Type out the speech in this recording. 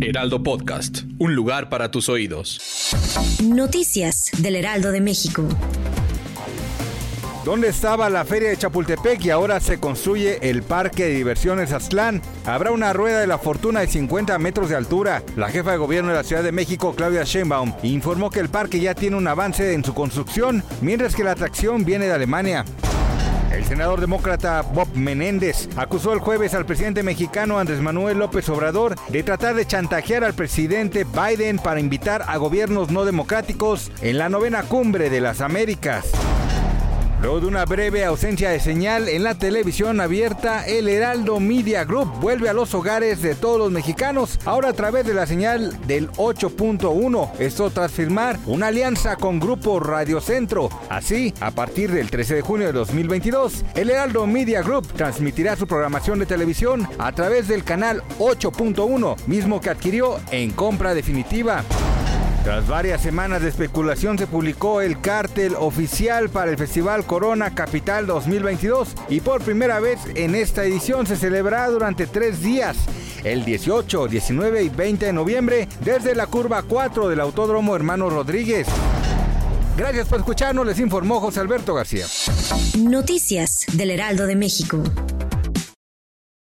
Heraldo Podcast, un lugar para tus oídos. Noticias del Heraldo de México. ¿Dónde estaba la feria de Chapultepec y ahora se construye el parque de diversiones Aztlán? Habrá una rueda de la fortuna de 50 metros de altura. La jefa de gobierno de la Ciudad de México, Claudia Sheinbaum, informó que el parque ya tiene un avance en su construcción, mientras que la atracción viene de Alemania. El senador demócrata Bob Menéndez acusó el jueves al presidente mexicano Andrés Manuel López Obrador de tratar de chantajear al presidente Biden para invitar a gobiernos no democráticos en la novena cumbre de las Américas. Luego de una breve ausencia de señal en la televisión abierta, el Heraldo Media Group vuelve a los hogares de todos los mexicanos, ahora a través de la señal del 8.1. Esto tras firmar una alianza con Grupo Radio Centro. Así, a partir del 13 de junio de 2022, el Heraldo Media Group transmitirá su programación de televisión a través del canal 8.1, mismo que adquirió en compra definitiva. Tras varias semanas de especulación se publicó el cártel oficial para el Festival Corona Capital 2022 y por primera vez en esta edición se celebrará durante tres días, el 18, 19 y 20 de noviembre desde la curva 4 del Autódromo Hermano Rodríguez. Gracias por escucharnos, les informó José Alberto García. Noticias del Heraldo de México.